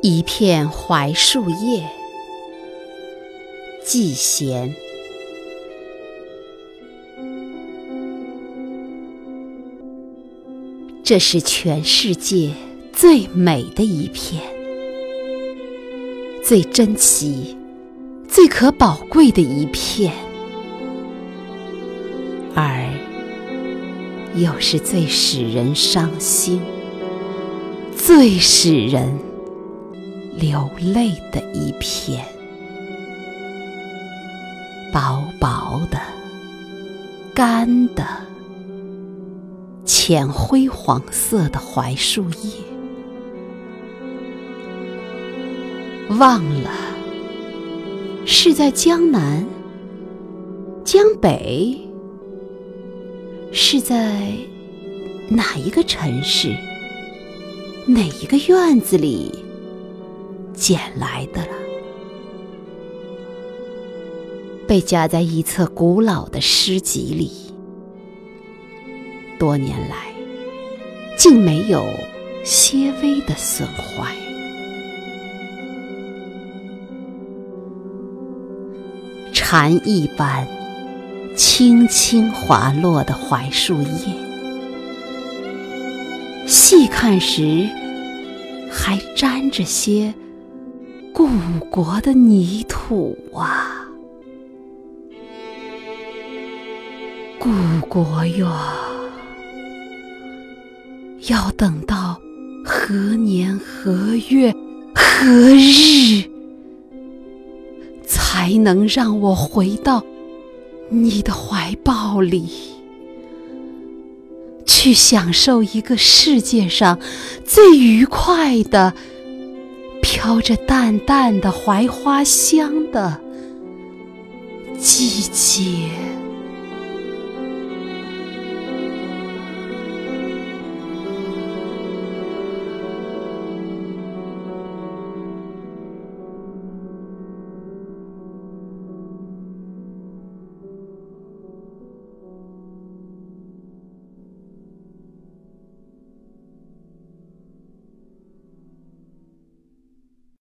一片槐树叶，季贤。这是全世界最美的一片，最珍奇、最可宝贵的一片，而又是最使人伤心、最使人……流泪的一片，薄薄的、干的、浅灰黄色的槐树叶，忘了是在江南、江北，是在哪一个城市、哪一个院子里。捡来的了，被夹在一册古老的诗集里，多年来竟没有些微的损坏。蝉一般轻轻滑落的槐树叶，细看时还沾着些。故国的泥土啊，故国哟，要等到何年何月何日，才能让我回到你的怀抱里，去享受一个世界上最愉快的？飘着淡淡的槐花香的季节。